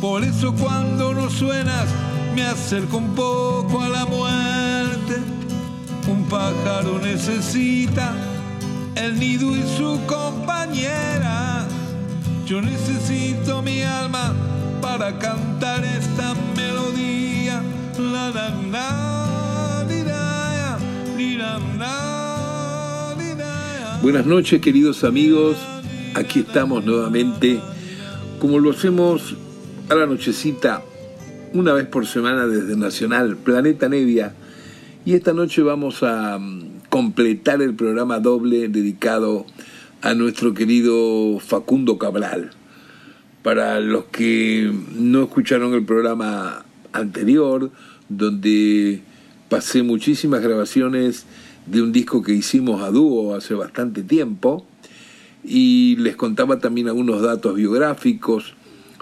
Por eso cuando no suenas me acerco un poco a la muerte. Un pájaro necesita el nido y su compañera. Yo necesito mi alma para cantar esta melodía. La, la, la. Buenas noches queridos amigos, aquí estamos nuevamente, como lo hacemos a la nochecita, una vez por semana desde Nacional, Planeta Nevia, y esta noche vamos a mm, completar el programa doble dedicado a nuestro querido Facundo Cabral. Para los que no escucharon el programa anterior, donde pasé muchísimas grabaciones de un disco que hicimos a dúo hace bastante tiempo, y les contaba también algunos datos biográficos.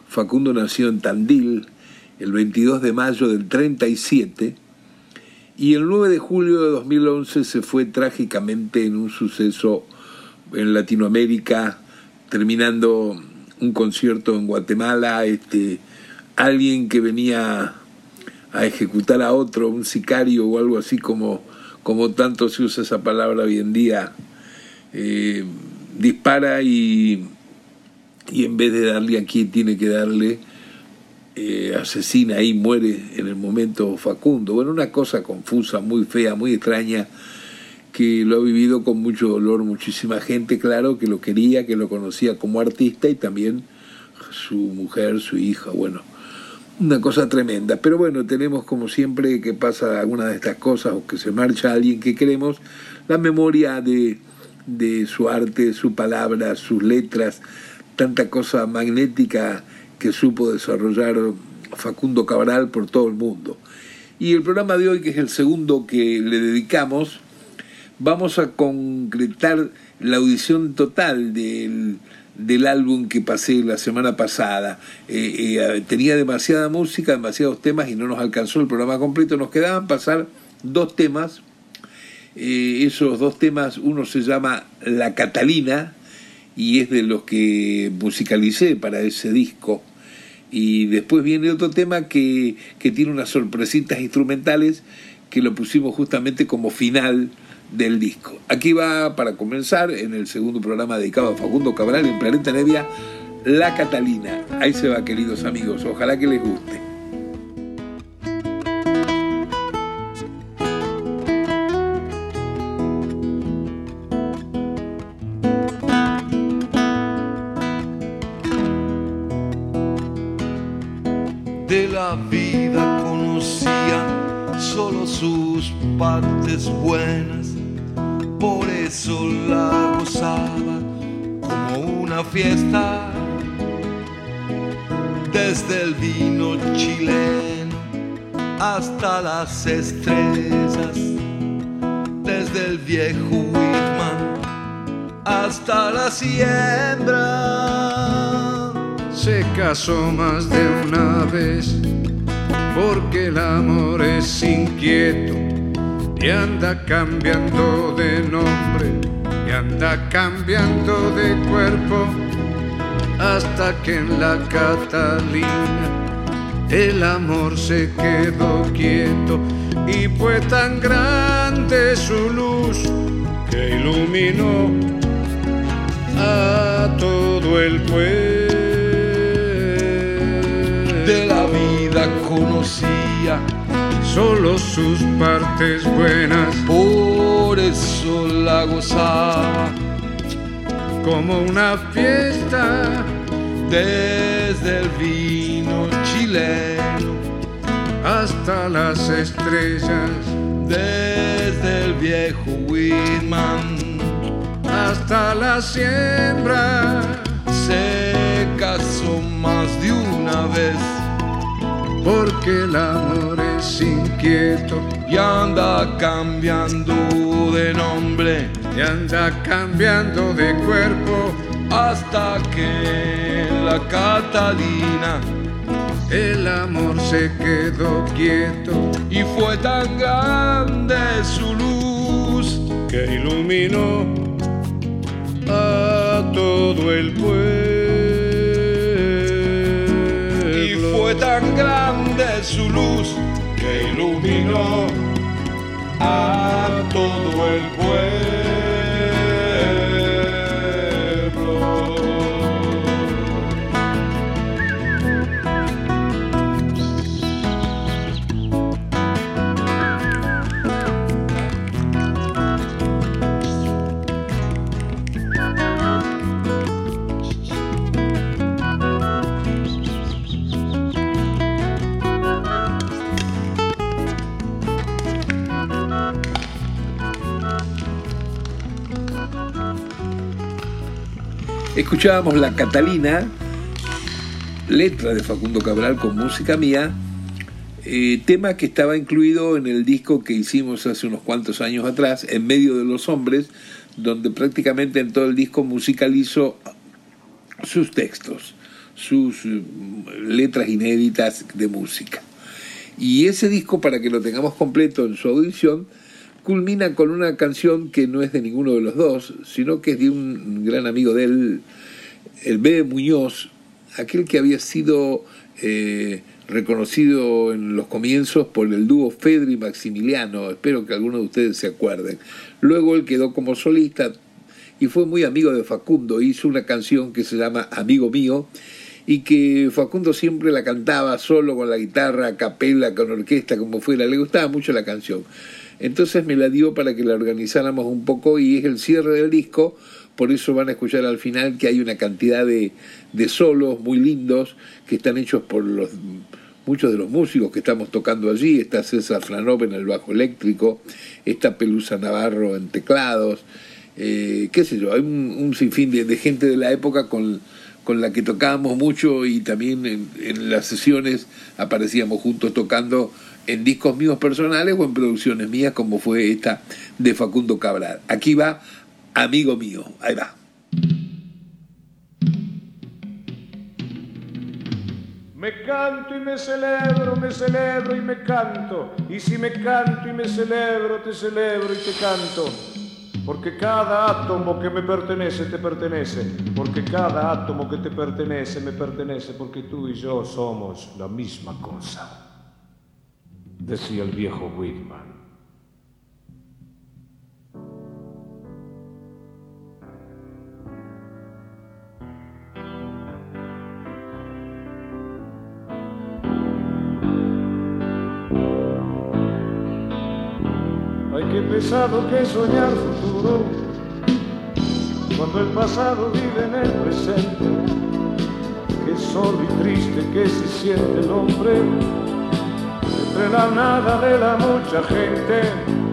Facundo nació en Tandil el 22 de mayo del 37 y el 9 de julio de 2011 se fue trágicamente en un suceso en Latinoamérica, terminando un concierto en Guatemala, este, alguien que venía a ejecutar a otro, un sicario o algo así como, como tanto se usa esa palabra hoy en día, eh, dispara y, y en vez de darle a quien tiene que darle, eh, asesina y muere en el momento Facundo. Bueno, una cosa confusa, muy fea, muy extraña, que lo ha vivido con mucho dolor muchísima gente, claro, que lo quería, que lo conocía como artista y también su mujer, su hija, bueno, una cosa tremenda. Pero bueno, tenemos como siempre que pasa alguna de estas cosas o que se marcha alguien que queremos, la memoria de, de su arte, su palabra, sus letras, tanta cosa magnética que supo desarrollar Facundo Cabral por todo el mundo. Y el programa de hoy, que es el segundo que le dedicamos, vamos a concretar la audición total del, del álbum que pasé la semana pasada. Eh, eh, tenía demasiada música, demasiados temas y no nos alcanzó el programa completo. Nos quedaban pasar dos temas. Eh, esos dos temas, uno se llama La Catalina y es de los que musicalicé para ese disco. Y después viene otro tema que, que tiene unas sorpresitas instrumentales que lo pusimos justamente como final del disco. Aquí va para comenzar en el segundo programa dedicado a Facundo Cabral en Planeta Nevia, La Catalina. Ahí se va, queridos amigos. Ojalá que les guste. De la vida conocía solo sus partes buenas, por eso la gozaba como una fiesta. Desde el vino chileno hasta las estrellas, desde el viejo Whitman hasta la siembra se casó más de una vez, porque el amor es inquieto y anda cambiando de nombre y anda cambiando de cuerpo, hasta que en la Catalina el amor se quedó quieto y fue tan grande su luz que iluminó a todo el pueblo solo sus partes buenas, por eso la gozaba como una fiesta, desde el vino chileno hasta las estrellas, desde el viejo Whitman hasta la siembra. se casó más de una una vez. Porque el amor es inquieto y anda cambiando de nombre y anda cambiando de cuerpo hasta que la Catalina el amor se quedó quieto y fue tan grande su luz que iluminó a todo el pueblo. Y fue tan grande su luz que iluminó a todo el pueblo. Escuchábamos La Catalina, letra de Facundo Cabral con música mía, eh, tema que estaba incluido en el disco que hicimos hace unos cuantos años atrás, En medio de los hombres, donde prácticamente en todo el disco musicalizo sus textos, sus eh, letras inéditas de música. Y ese disco, para que lo tengamos completo en su audición, culmina con una canción que no es de ninguno de los dos, sino que es de un gran amigo de él, el B. Muñoz, aquel que había sido eh, reconocido en los comienzos por el dúo Fedri y Maximiliano, espero que algunos de ustedes se acuerden. Luego él quedó como solista y fue muy amigo de Facundo, hizo una canción que se llama Amigo Mío, y que Facundo siempre la cantaba solo con la guitarra, a capela, con orquesta, como fuera, le gustaba mucho la canción. Entonces me la dio para que la organizáramos un poco y es el cierre del disco, por eso van a escuchar al final que hay una cantidad de, de solos muy lindos que están hechos por los muchos de los músicos que estamos tocando allí, está César Flanov en el bajo eléctrico, está Pelusa Navarro en teclados, eh, qué sé yo, hay un, sinfín de, gente de la época con, con la que tocábamos mucho y también en, en las sesiones aparecíamos juntos tocando en discos míos personales o en producciones mías como fue esta de Facundo Cabral. Aquí va Amigo mío, ahí va. Me canto y me celebro, me celebro y me canto. Y si me canto y me celebro, te celebro y te canto. Porque cada átomo que me pertenece te pertenece. Porque cada átomo que te pertenece me pertenece. Porque tú y yo somos la misma cosa decía el viejo Whitman. Ay, qué pesado que soñar futuro, cuando el pasado vive en el presente, qué solo y triste que se siente el hombre de la nada de la mucha gente.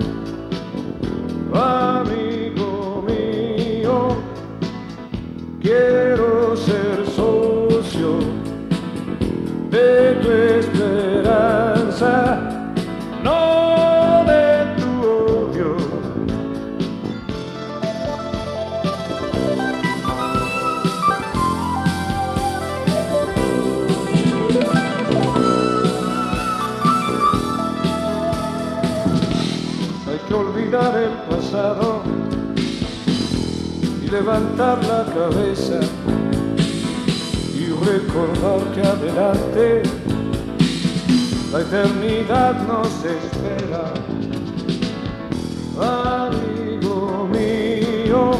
Levantar la cabeza y recordar que adelante la eternidad nos espera. Amigo mío,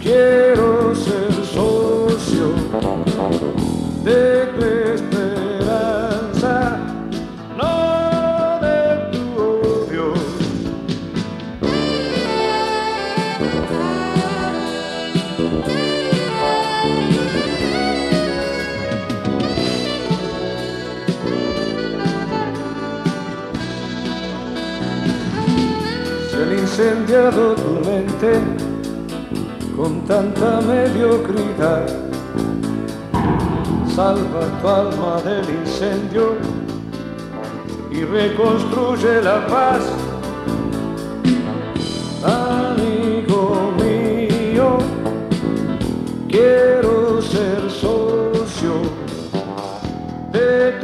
quiero ser socio de tu mente con tanta mediocridad. salva tu alma del incendio y reconstruye la paz. Amigo mío, quiero ser socio de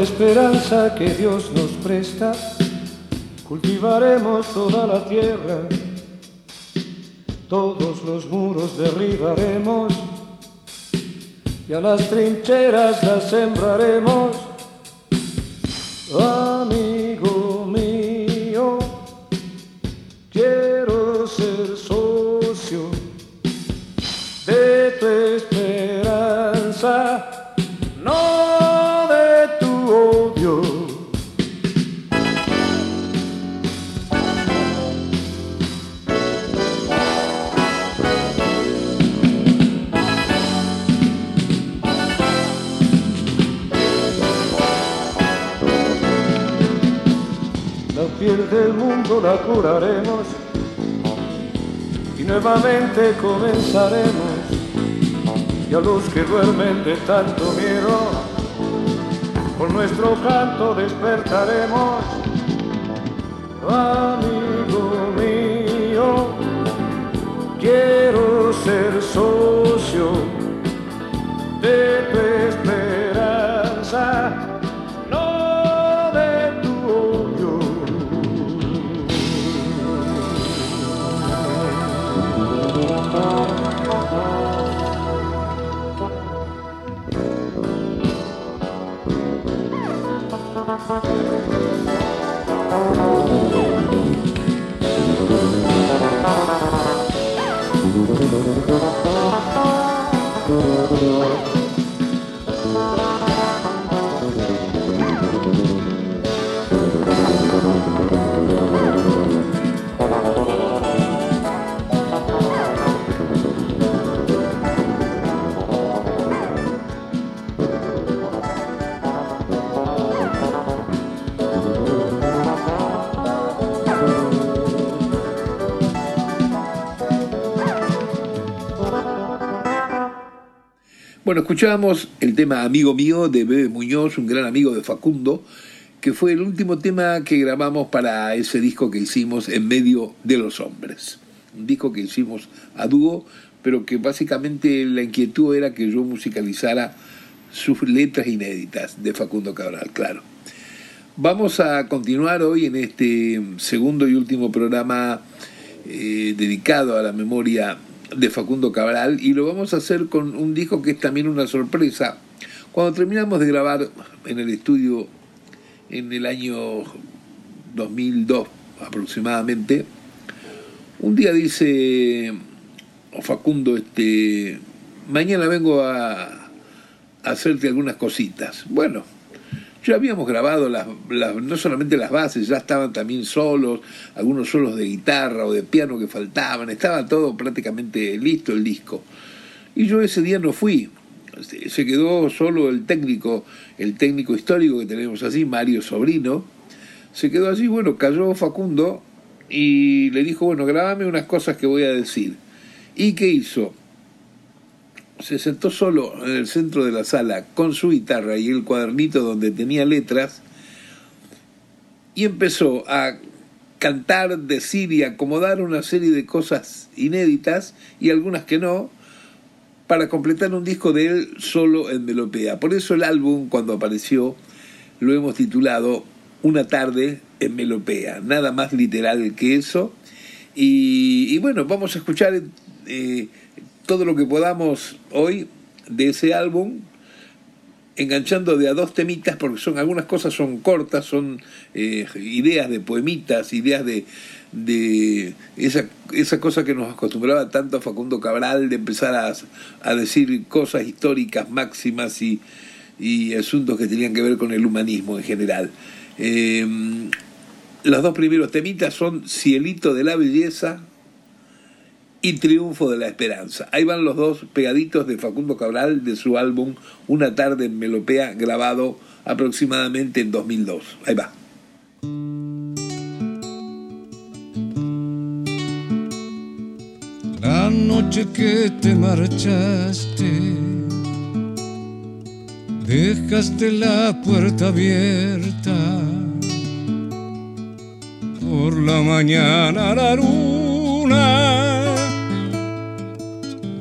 la esperanza que Dios nos presta, cultivaremos toda la tierra, todos los muros derribaremos. Y a las trincheras las sembraremos. La curaremos y nuevamente comenzaremos. Y a los que duermen de tanto miedo, con nuestro canto despertaremos. Amigo mío, quiero ser socio de tu esperanza, Música Bueno, escuchábamos el tema Amigo Mío de Bebe Muñoz, un gran amigo de Facundo, que fue el último tema que grabamos para ese disco que hicimos en medio de los hombres. Un disco que hicimos a dúo, pero que básicamente la inquietud era que yo musicalizara sus letras inéditas de Facundo Cabral, claro. Vamos a continuar hoy en este segundo y último programa eh, dedicado a la memoria de Facundo Cabral y lo vamos a hacer con un disco que es también una sorpresa. Cuando terminamos de grabar en el estudio en el año 2002 aproximadamente, un día dice Facundo, este, mañana vengo a, a hacerte algunas cositas. Bueno, ya habíamos grabado las, las, no solamente las bases, ya estaban también solos, algunos solos de guitarra o de piano que faltaban, estaba todo prácticamente listo el disco. Y yo ese día no fui, se quedó solo el técnico, el técnico histórico que tenemos así, Mario Sobrino, se quedó así, bueno, cayó Facundo y le dijo, bueno, grabame unas cosas que voy a decir. ¿Y qué hizo? Se sentó solo en el centro de la sala con su guitarra y el cuadernito donde tenía letras y empezó a cantar, decir y acomodar una serie de cosas inéditas y algunas que no para completar un disco de él solo en melopea. Por eso el álbum cuando apareció lo hemos titulado Una tarde en melopea, nada más literal que eso. Y, bueno, vamos a escuchar eh, todo lo que podamos hoy de ese álbum, enganchando de a dos temitas, porque son algunas cosas son cortas, son eh, ideas de poemitas, ideas de, de esa, esa cosa que nos acostumbraba tanto a Facundo Cabral, de empezar a, a decir cosas históricas máximas y, y, asuntos que tenían que ver con el humanismo en general. Eh, los dos primeros temitas son Cielito de la Belleza, y Triunfo de la Esperanza. Ahí van los dos pegaditos de Facundo Cabral de su álbum Una tarde en Melopea grabado aproximadamente en 2002. Ahí va. La noche que te marchaste, dejaste la puerta abierta. Por la mañana la luna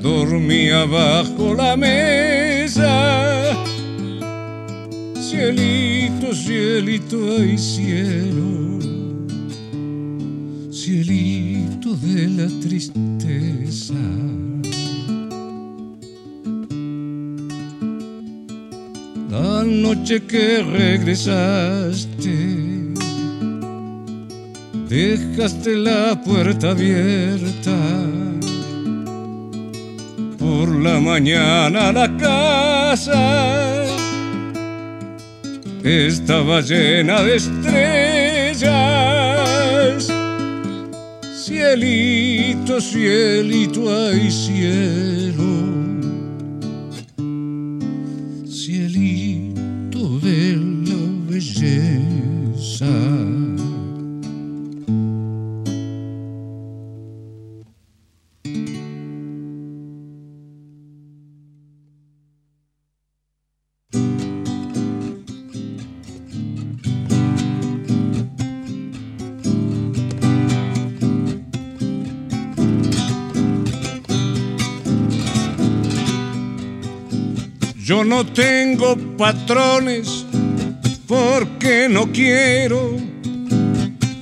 dormía bajo la mesa. Cielito, cielito, ay cielo, cielito de la tristeza. La noche que regresaste, dejaste la puerta abierta por la mañana la casa estaba llena de estrellas. Cielito, cielito, ay cielo. Cielito de la belleza. Yo no tengo patrones porque no quiero,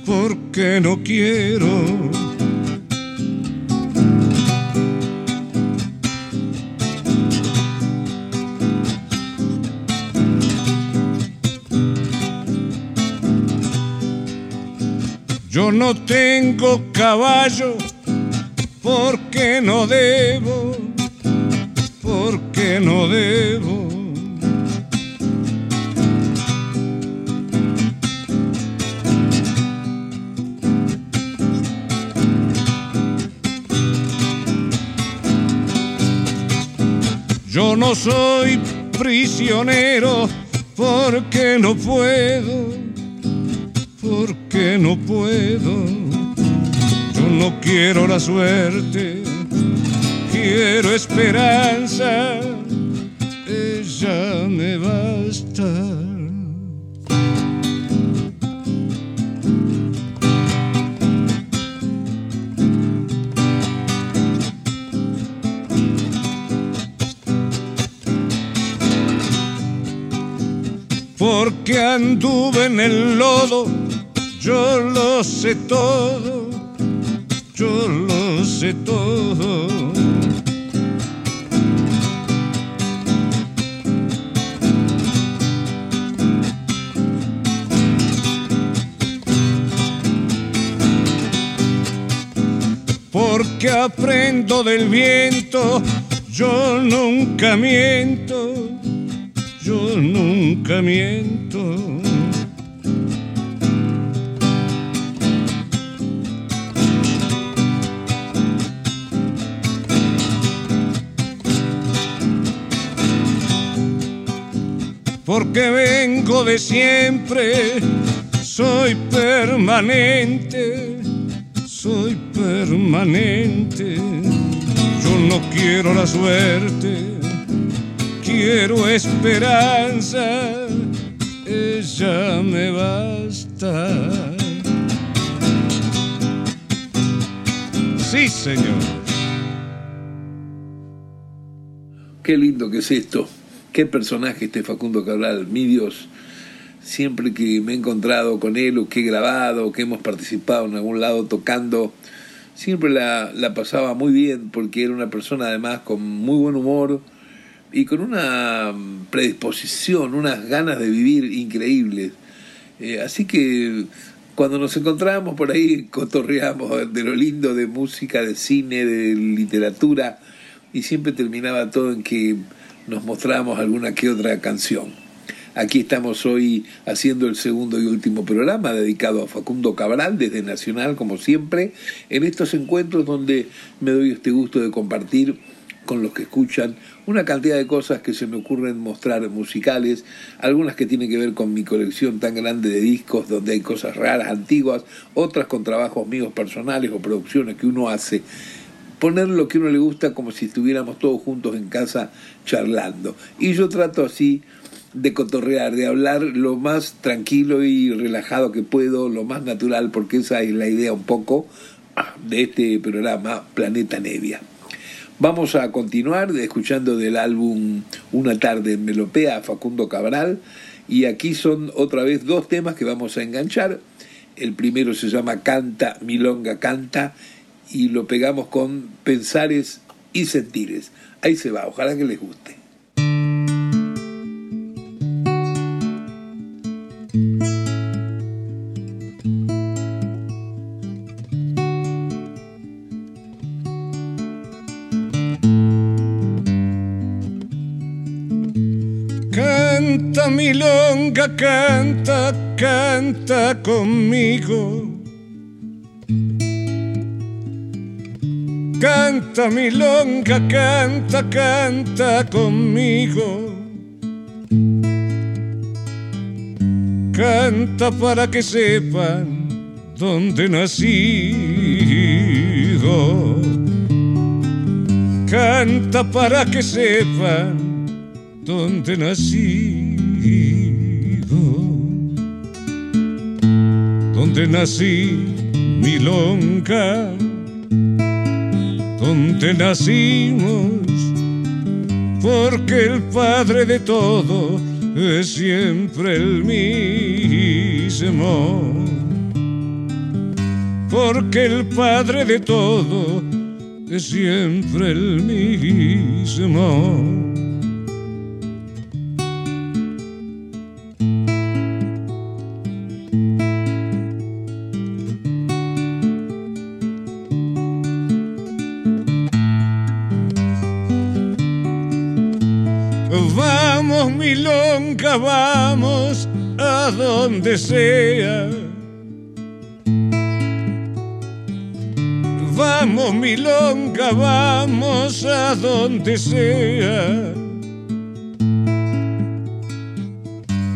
porque no quiero. Yo no tengo caballo porque no debo no debo. Yo no soy prisionero porque no puedo, porque no puedo. Yo no quiero la suerte quiero esperanza, ella me basta. Porque anduve en el lodo, yo lo sé todo, yo lo sé todo. Aprendo del viento, yo nunca miento, yo nunca miento. Porque vengo de siempre, soy permanente soy permanente. Yo no quiero la suerte, quiero esperanza. Ella me basta. Sí, señor. Qué lindo que es esto. Qué personaje este Facundo Cabral, mi Dios siempre que me he encontrado con él o que he grabado o que hemos participado en algún lado tocando, siempre la, la, pasaba muy bien porque era una persona además con muy buen humor y con una predisposición, unas ganas de vivir increíbles. Eh, así que cuando nos encontrábamos por ahí cotorreamos de lo lindo de música, de cine, de literatura y siempre terminaba todo en que nos mostrábamos alguna que otra canción. Aquí estamos hoy haciendo el segundo y último programa dedicado a Facundo Cabral desde Nacional, como siempre, en estos encuentros donde me doy este gusto de compartir con los que escuchan una cantidad de cosas que se me ocurren mostrar musicales, algunas que tienen que ver con mi colección tan grande de discos donde hay cosas raras, antiguas, otras con trabajos míos personales o producciones que uno hace poner lo que uno le gusta como si estuviéramos todos juntos en casa charlando. Y yo trato así de cotorrear, de hablar lo más tranquilo y relajado que puedo, lo más natural, porque esa es la idea un poco ah, de este programa Planeta Nevia. Vamos a continuar escuchando del álbum Una tarde en Melopea Facundo Cabral y aquí son otra vez dos temas que vamos a enganchar. El primero se llama Canta, Milonga Canta y lo pegamos con Pensares y Sentires. Ahí se va, ojalá que les guste. Canta conmigo. Canta milonga, canta, canta conmigo. Canta para que sepan dónde nacido. Canta para que sepan dónde nací donde nací, Milonga, donde nacimos, porque el padre de todo es siempre el mismo. Porque el padre de todo es siempre el mismo. Vamos a donde sea. Vamos, milonga, vamos a donde sea.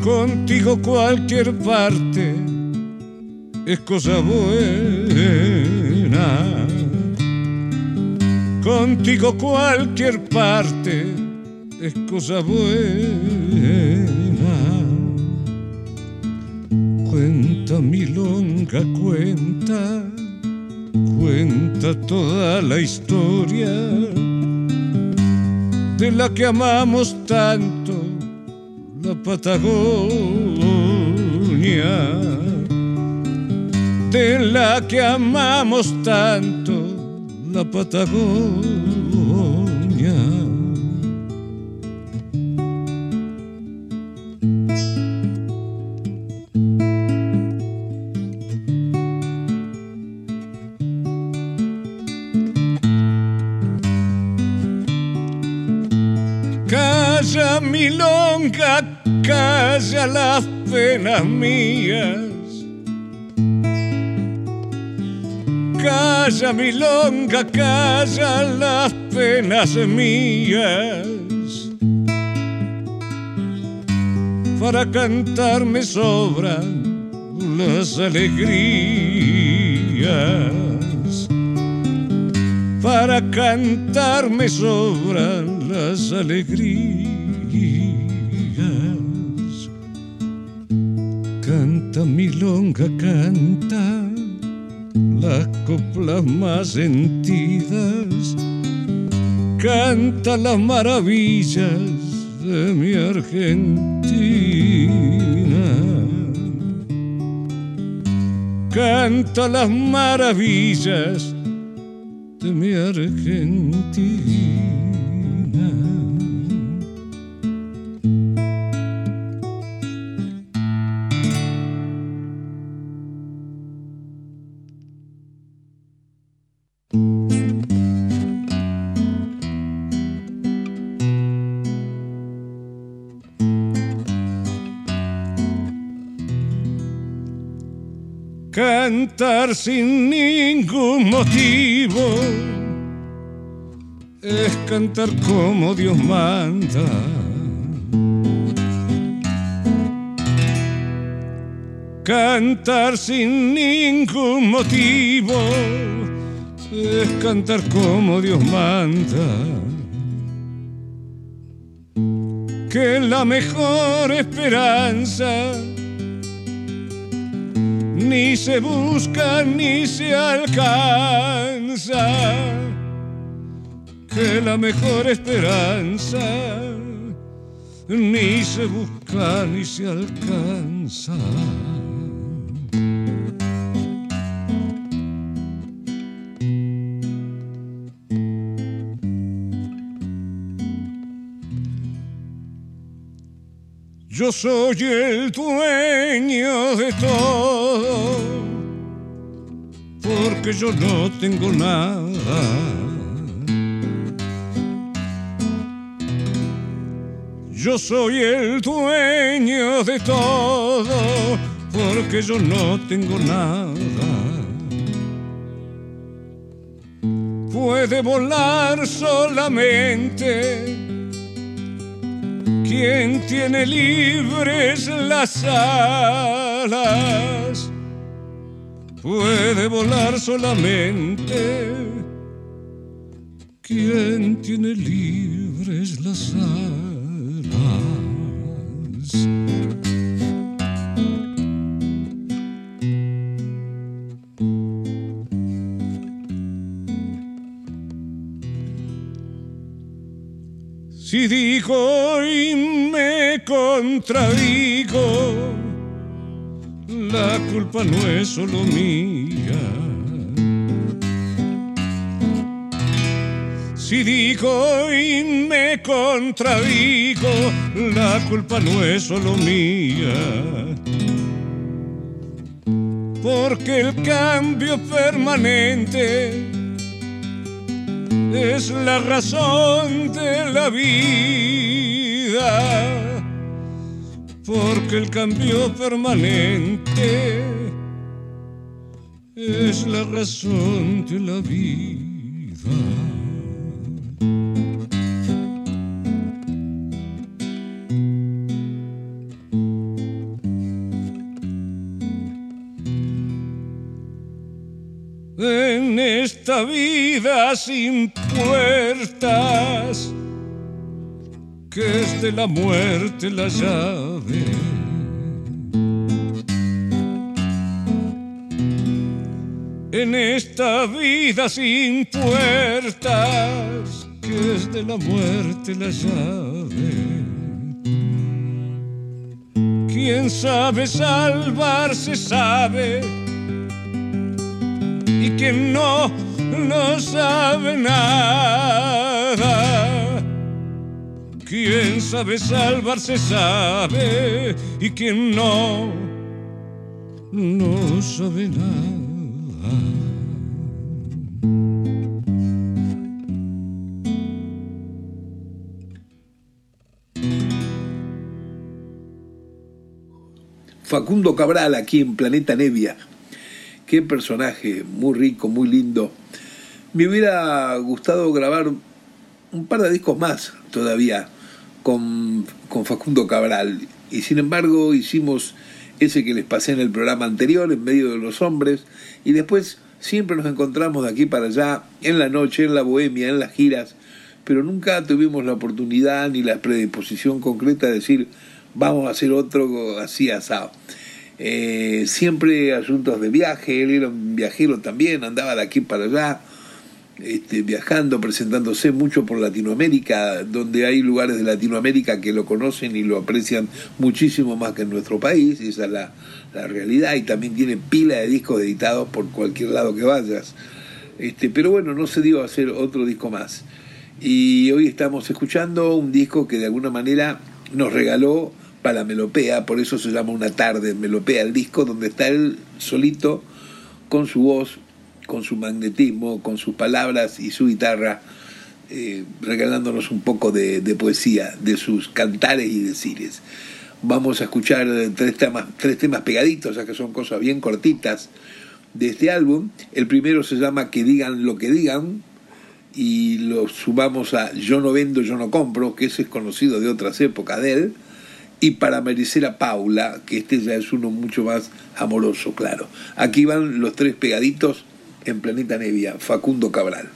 Contigo cualquier parte es cosa buena. Contigo cualquier parte es cosa buena. Milonga, cuenta, cuenta toda la historia de la que amamos tanto, la Patagonia, de la que amamos tanto, la Patagonia. Milonga calla las penas mías. Calla milonga, calla las penas mías. Para cantarme sobran las alegrías. Para cantarme sobran las alegrías. Canta milonga, canta las coplas más sentidas. Canta las maravillas de mi Argentina. Canta las maravillas de mi Argentina. Cantar sin ningún motivo es cantar como Dios manda. Cantar sin ningún motivo es cantar como Dios manda. Que la mejor esperanza ni se busca ni se alcanza. Que la mejor esperanza ni se busca ni se alcanza. Yo soy el dueño de todo, porque yo no tengo nada. Yo soy el dueño de todo, porque yo no tengo nada. Puede volar solamente quien tiene libres las alas puede volar solamente quien tiene libres las alas. Si digo y me contradigo, la culpa no es solo mía. Si digo y me contradigo, la culpa no es solo mía. Porque el cambio permanente es la razón de la vida, porque el cambio permanente es la razón de la vida. en esta vida sin puertas, que es de la muerte la llave. En esta vida sin puertas, que es de la muerte la llave. Quien sabe salvarse sabe y quien no, no sabe nada. Quien sabe salvarse sabe y quien no, no sabe nada. Facundo Cabral aquí en Planeta Nevia. Qué personaje, muy rico, muy lindo. Me hubiera gustado grabar un par de discos más todavía con, con Facundo Cabral. Y sin embargo hicimos ese que les pasé en el programa anterior, en medio de los hombres, y después siempre nos encontramos de aquí para allá, en la noche, en la bohemia, en las giras, pero nunca tuvimos la oportunidad ni la predisposición concreta de decir, vamos a hacer otro así asado. Eh, siempre asuntos de viaje, él era un viajero también, andaba de aquí para allá, este, viajando, presentándose mucho por Latinoamérica, donde hay lugares de Latinoamérica que lo conocen y lo aprecian muchísimo más que en nuestro país, esa es la, la realidad, y también tiene pila de discos editados por cualquier lado que vayas. Este, pero bueno, no se dio a hacer otro disco más. Y hoy estamos escuchando un disco que de alguna manera nos regaló para Melopea, por eso se llama Una tarde Melopea, el disco donde está él solito con su voz, con su magnetismo, con sus palabras y su guitarra, eh, regalándonos un poco de, de, poesía, de sus cantares y decires. Vamos a escuchar tres temas, tres temas pegaditos, ya que son cosas bien cortitas de este álbum. El primero se llama Que digan lo que digan y lo sumamos a Yo no vendo, yo no compro, que ese es conocido de otras épocas de él. Y para Maricela Paula, que este ya es uno mucho más amoroso, claro. Aquí van los tres pegaditos en Planeta Nevia, Facundo Cabral.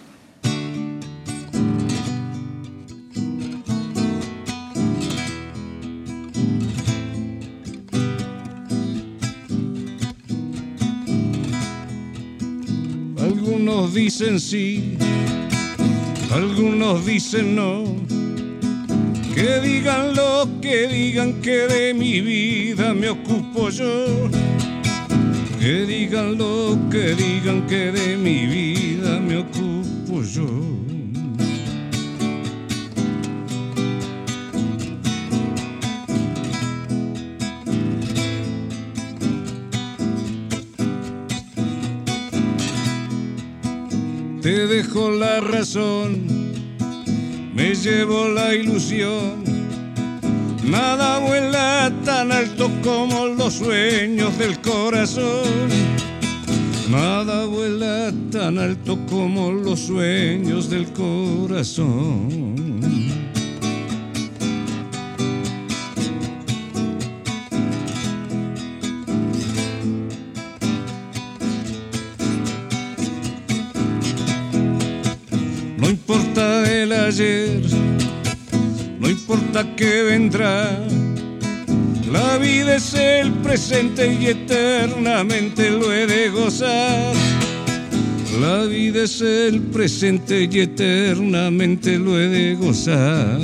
Algunos dicen sí, algunos dicen no. Que digan lo que digan que de mi vida me ocupo yo. Que digan lo que digan que de mi vida me ocupo yo. Te dejo la razón, me llevo la ilusión. Tan alto como los sueños del corazón. Nada vuela tan alto como los sueños del corazón. No importa el ayer, no importa qué vendrá. La vida es el presente y eternamente lo he de gozar. La vida es el presente y eternamente lo he de gozar.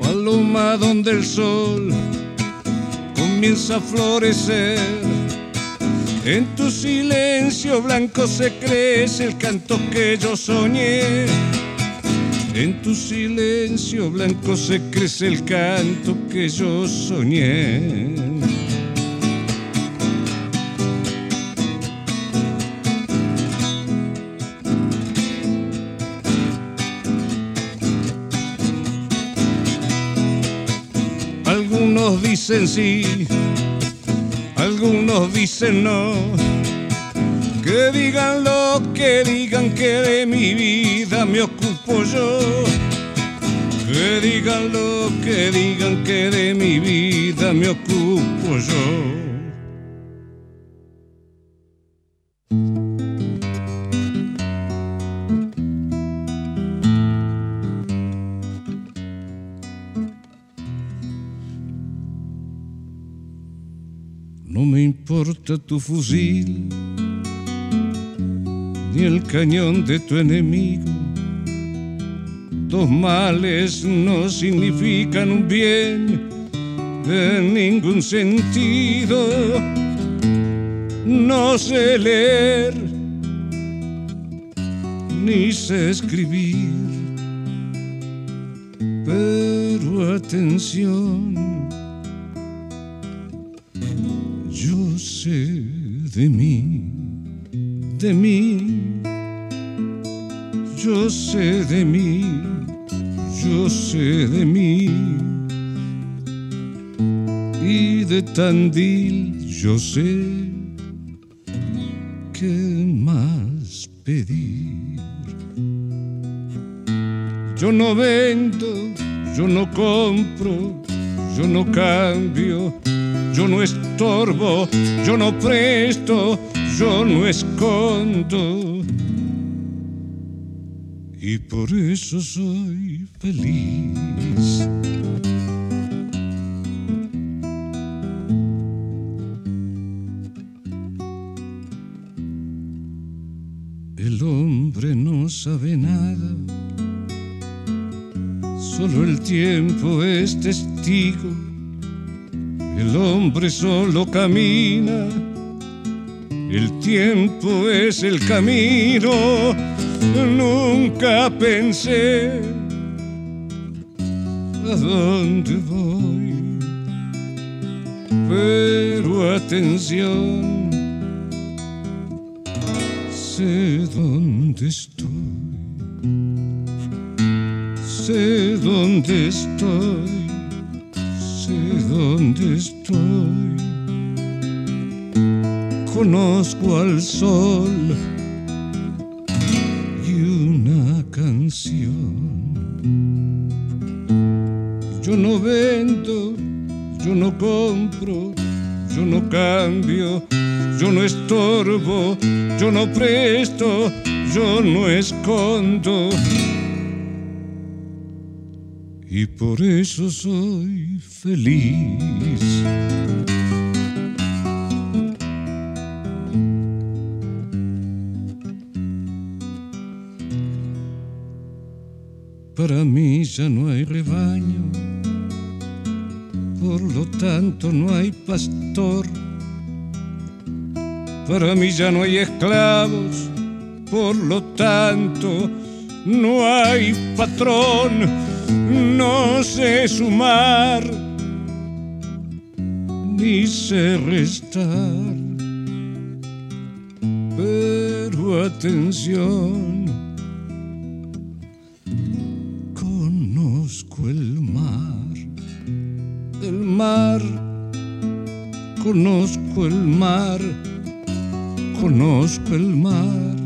Paloma donde el sol comienza a florecer. En tu silencio blanco se crece el canto que yo soñé. En tu silencio blanco se crece el canto que yo soñé. Algunos dicen sí, algunos dicen no. Que digan lo que digan que de mi vida me ocupo yo. Que digan lo que digan que de mi vida me ocupo yo. Tu fusil, ni el cañón de tu enemigo. Dos males no significan un bien en ningún sentido. No sé leer, ni sé escribir, pero atención sé de mí, de mí, yo sé de mí, yo sé de mí. Y de Tandil yo sé qué más pedir. Yo no vendo, yo no compro, yo no cambio yo no estorbo, yo no presto, yo no escondo. Y por eso soy feliz. El hombre no sabe nada, solo el tiempo es testigo el hombre solo camina, el tiempo es el camino. Nunca pensé a dónde voy. Pero atención, sé dónde estoy, sé dónde estoy, sé dónde estoy. Conozco al sol y una canción. Yo no vendo, yo no compro, yo no cambio, yo no estorbo, yo no presto, yo no escondo. Y por eso soy feliz. Para mí ya no hay rebaño, por lo tanto no hay pastor. Para mí ya no hay esclavos, por lo tanto no hay patrón. No sé sumar, ni sé restar. Pero atención conozco el mar, el mar, conozco el mar, conozco el mar.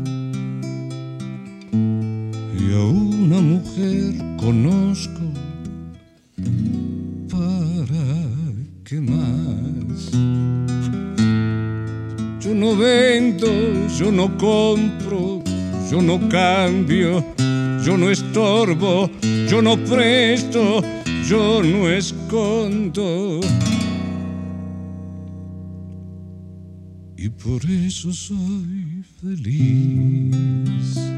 Y a una mujer conozco, ¿para qué más? Yo no vendo, yo no compro, yo no cambio, yo no estorbo, yo no presto, yo no escondo. Y por eso soy feliz.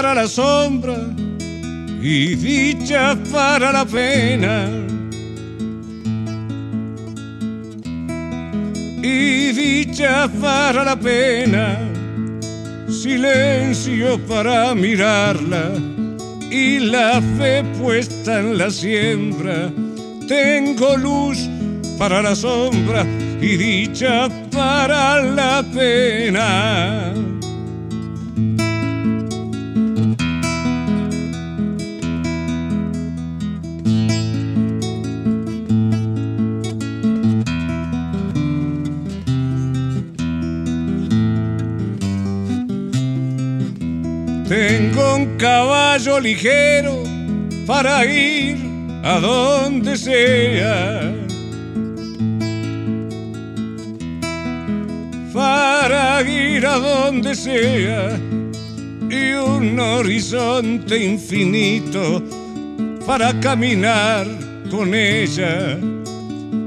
Para la sombra y dicha para la pena. Y dicha para la pena, silencio para mirarla y la fe puesta en la siembra. Tengo luz para la sombra y dicha para la pena. Caballo ligero para ir a donde sea. Para ir a donde sea. Y un horizonte infinito para caminar con ella.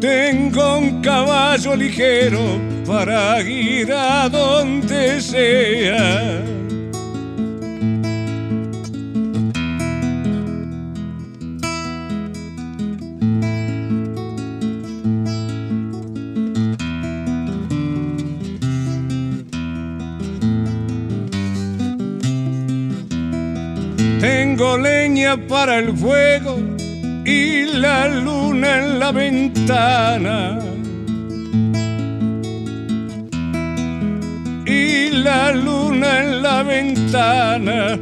Tengo un caballo ligero para ir a donde sea. Para el fuego y la luna en la ventana. Y la luna en la ventana.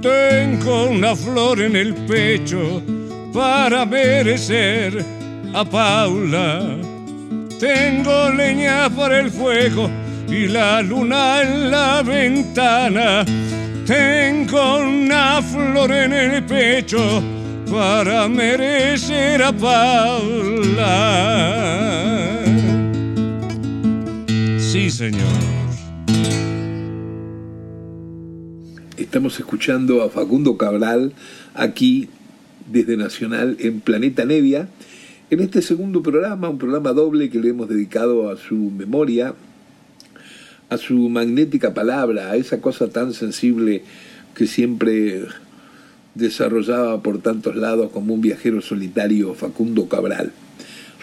Tengo una flor en el pecho para merecer a Paula. Tengo leña para el fuego y la luna en la ventana. Tengo una flor en el pecho para merecer a Paula. Sí, señor. Estamos escuchando a Facundo Cabral aquí desde Nacional en Planeta Nevia. En este segundo programa, un programa doble que le hemos dedicado a su memoria, a su magnética palabra, a esa cosa tan sensible que siempre desarrollaba por tantos lados como un viajero solitario Facundo Cabral.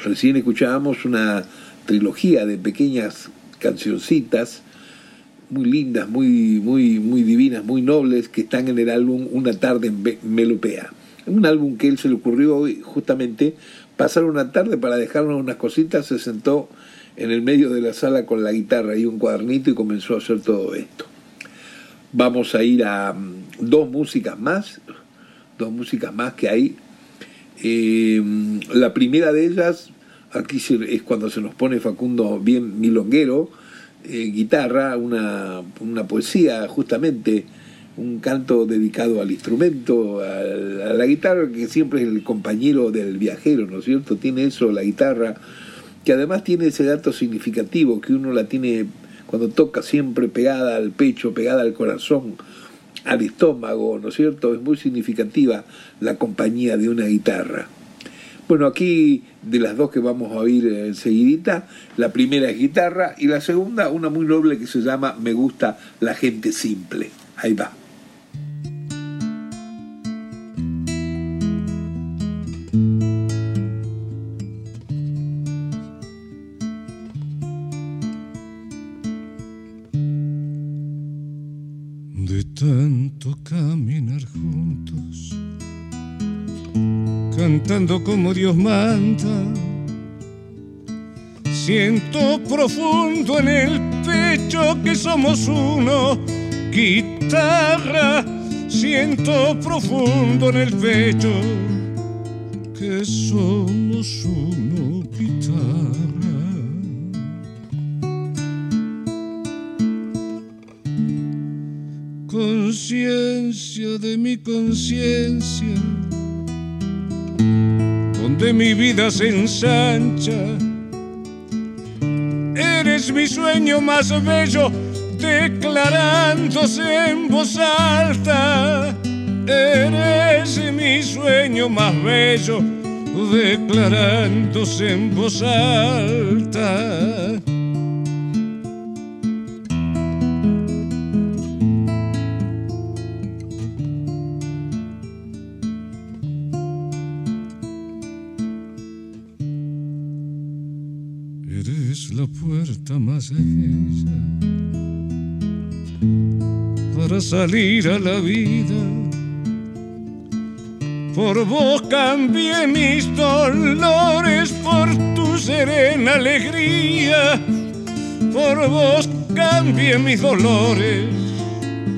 Recién escuchábamos una trilogía de pequeñas cancioncitas muy lindas, muy, muy, muy divinas, muy nobles, que están en el álbum Una tarde en Melopea. Un álbum que él se le ocurrió justamente pasar una tarde para dejarnos unas cositas, se sentó en el medio de la sala con la guitarra y un cuadernito y comenzó a hacer todo esto. Vamos a ir a mm, dos músicas más, dos músicas más que hay. Eh, la primera de ellas, aquí es cuando se nos pone Facundo bien milonguero, eh, guitarra, una, una, poesía justamente, un canto dedicado al instrumento, a, la guitarra, que siempre es el compañero del viajero, ¿no es cierto? Tiene eso, la guitarra, que además tiene ese dato significativo, que uno la tiene cuando toca siempre pegada al pecho, pegada al corazón, al estómago, ¿no es cierto? Es muy significativa la compañía de una guitarra. Bueno, aquí de las dos que vamos a oír enseguidita, la primera es guitarra y la segunda una muy noble que se llama Me gusta la gente simple. Ahí va. De tanto caminar juntos cantando como Dios manda. Siento profundo en el pecho que somos uno, guitarra. Siento profundo en el pecho que somos uno, guitarra. Conciencia de mi conciencia donde mi vida se ensancha. Eres mi sueño más bello, declarándose en voz alta. Eres mi sueño más bello, declarándose en voz alta. Para salir a la vida. Por vos cambié mis dolores por tu serena alegría. Por vos cambié mis dolores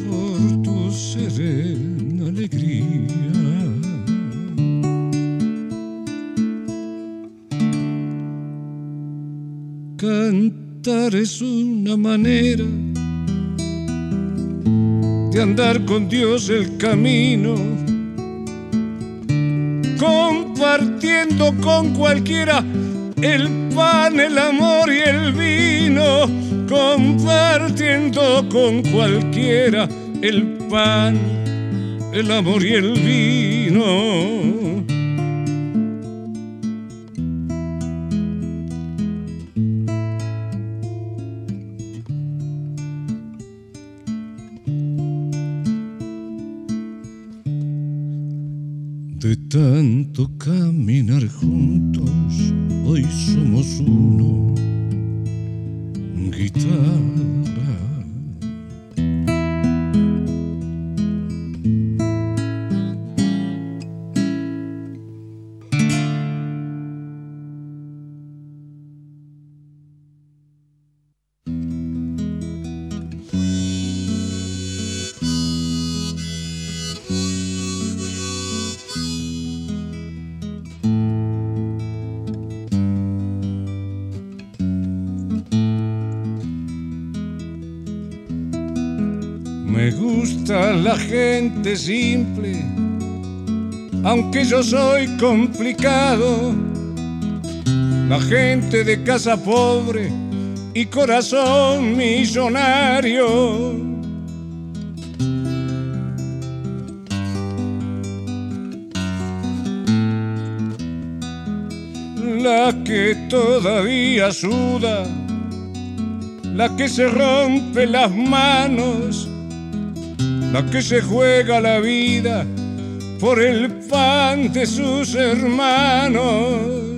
por tu serena alegría. Es una manera de andar con Dios el camino, compartiendo con cualquiera el pan, el amor y el vino, compartiendo con cualquiera el pan, el amor y el vino. Caminar juntos, hoy somos uno. simple, aunque yo soy complicado. La gente de casa pobre y corazón millonario. La que todavía suda, la que se rompe las manos la que se juega la vida por el pan de sus hermanos.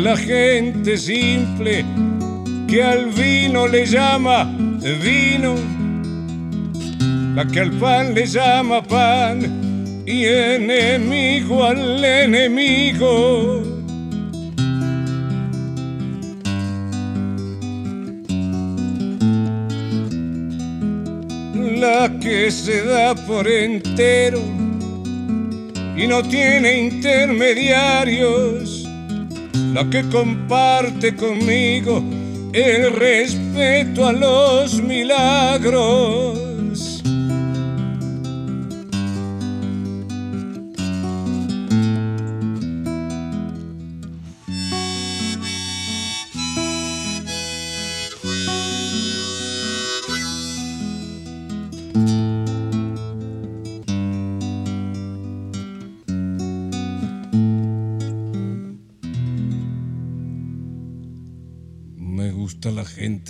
La gente simple que al vino le llama vino, la que al pan le llama pan y enemigo al enemigo. La que se da por entero y no tiene intermediarios la que comparte conmigo el respeto a los milagros.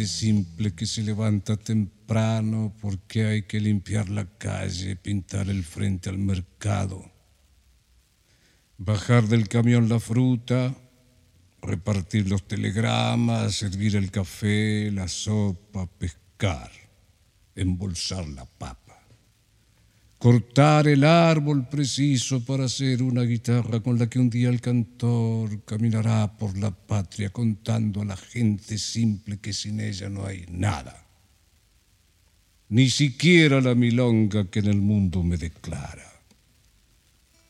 Simple que se levanta temprano porque hay que limpiar la calle, pintar el frente al mercado, bajar del camión la fruta, repartir los telegramas, servir el café, la sopa, pescar, embolsar la papa cortar el árbol preciso para hacer una guitarra con la que un día el cantor caminará por la patria contando a la gente simple que sin ella no hay nada, ni siquiera la milonga que en el mundo me declara.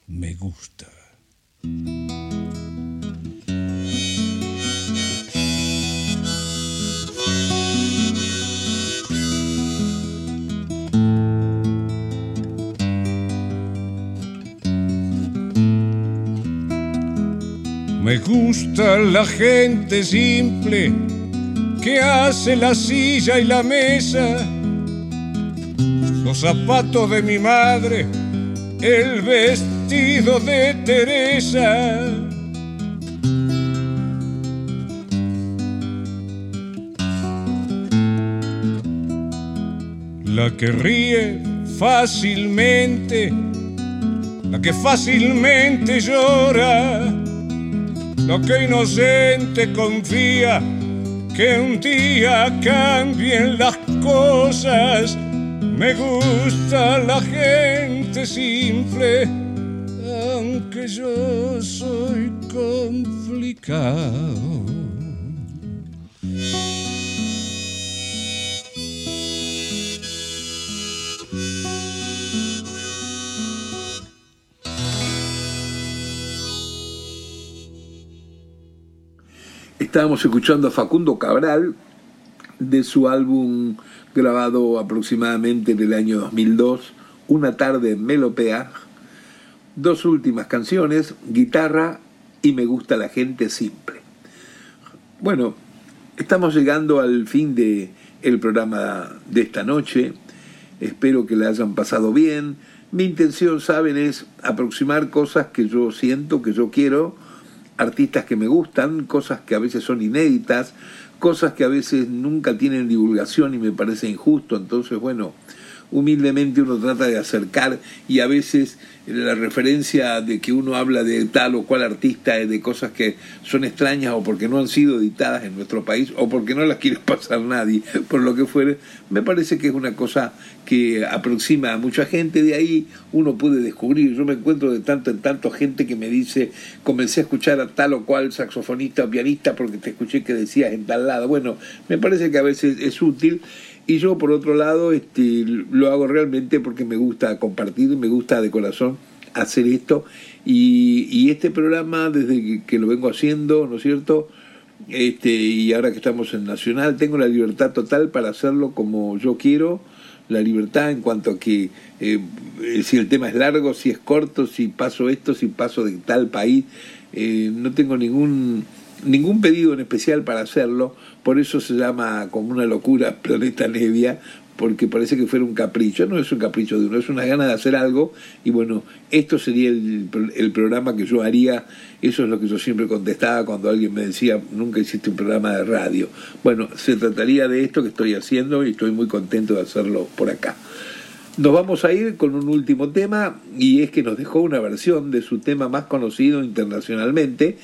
Me gusta. Me gusta la gente simple que hace la silla y la mesa, los zapatos de mi madre, el vestido de Teresa. La que ríe fácilmente, la que fácilmente llora lo que inocente confía que un día cambien las cosas. Me gusta la gente simple, aunque yo soy complicado. Estábamos escuchando a Facundo Cabral de su álbum grabado aproximadamente en el año 2002, Una tarde en Melopea. Dos últimas canciones, guitarra y Me gusta la gente simple. Bueno, estamos llegando al fin de el programa de esta noche. Espero que le hayan pasado bien. Mi intención, saben, es aproximar cosas que yo siento, que yo quiero artistas que me gustan, cosas que a veces son inéditas, cosas que a veces nunca tienen divulgación y me parece injusto. Entonces, bueno, humildemente uno trata de acercar y a veces la referencia de que uno habla de tal o cual artista de cosas que son extrañas o porque no han sido editadas en nuestro país o porque no las quiere pasar nadie, por lo que fuere, me parece que es una cosa que aproxima a mucha gente, de ahí uno puede descubrir, yo me encuentro de tanto en tanto gente que me dice, comencé a escuchar a tal o cual saxofonista o pianista porque te escuché que decías en tal lado, bueno, me parece que a veces es útil y yo, por otro lado, este, lo hago realmente porque me gusta compartir, me gusta de corazón hacer esto. Y, este programa, desde que, lo vengo haciendo, ¿no es cierto? este, y ahora que estamos en Nacional, tengo la libertad total para hacerlo como yo quiero, la libertad en cuanto a que eh, si el tema es largo, si es corto, si paso esto, si paso de tal país, eh, no tengo ningún ningún pedido en especial para hacerlo, por eso se llama como una locura Planeta Nevia, porque parece que fuera un capricho. No es un capricho de uno, es una gana de hacer algo. Y bueno, esto sería el, el, programa que yo haría. Eso es lo que yo siempre contestaba cuando alguien me decía, nunca hiciste un programa de radio. Bueno, se trataría de esto que estoy haciendo y estoy muy contento de hacerlo por acá. Nos vamos a ir con un último tema y es que nos dejó una versión de su tema más conocido internacionalmente,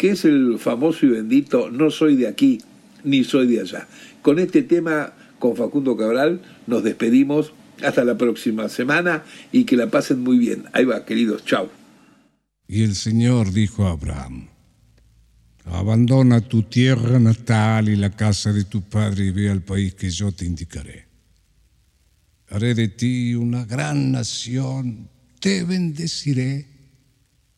que es el famoso y bendito No soy de aquí ni soy de allá. Con este tema con Facundo Cabral. Nos despedimos. Hasta la próxima semana y que la pasen muy bien. Ahí va, queridos. Chao. Y el Señor dijo a Abraham, abandona tu tierra natal y la casa de tu padre y ve al país que yo te indicaré. Haré de ti una gran nación, te bendeciré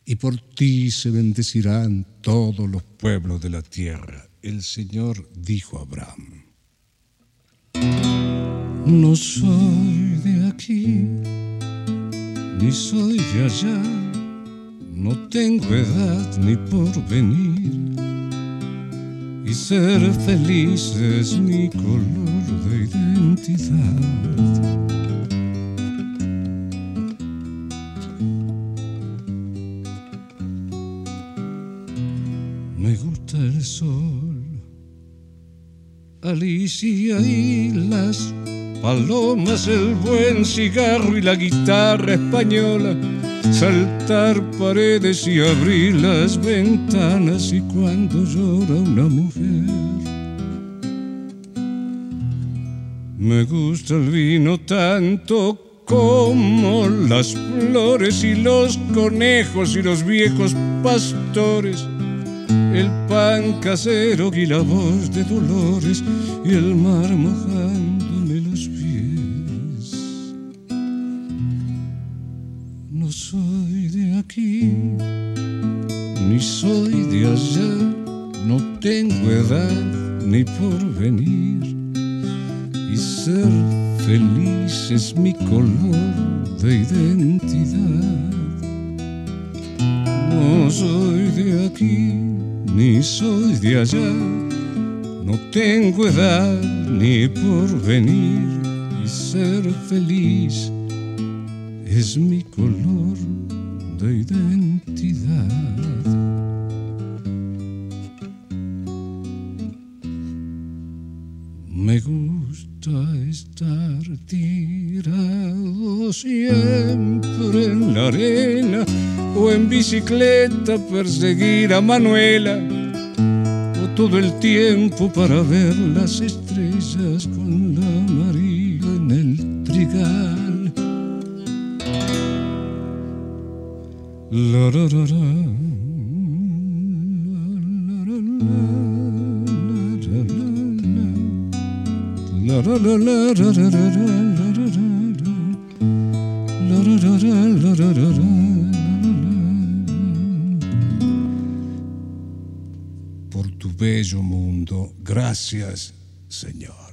y por ti se bendecirán todos los pueblos de la tierra. El Señor dijo a Abraham. No soy de aquí, ni soy de allá, no tengo edad ni por venir. Y ser feliz es mi color de identidad. El sol. Alicia y las palomas, el buen cigarro y la guitarra española, saltar paredes y abrir las ventanas y cuando llora una mujer. Me gusta el vino tanto como las flores y los conejos y los viejos pastores el pan casero y la voz de Dolores y el mar mojándome los pies. No soy de aquí, ni soy de allá, no tengo edad ni por venir. Y ser feliz es mi color de identidad. No soy de aquí ni soy de allá, no tengo edad ni por venir y ser feliz es mi color de identidad. Me gusta estar tirado siempre en la arena o en bicicleta perseguir a Manuela o todo el tiempo para ver las estrellas con la María en el trigal. La, bello mundo. Gracias, Señor.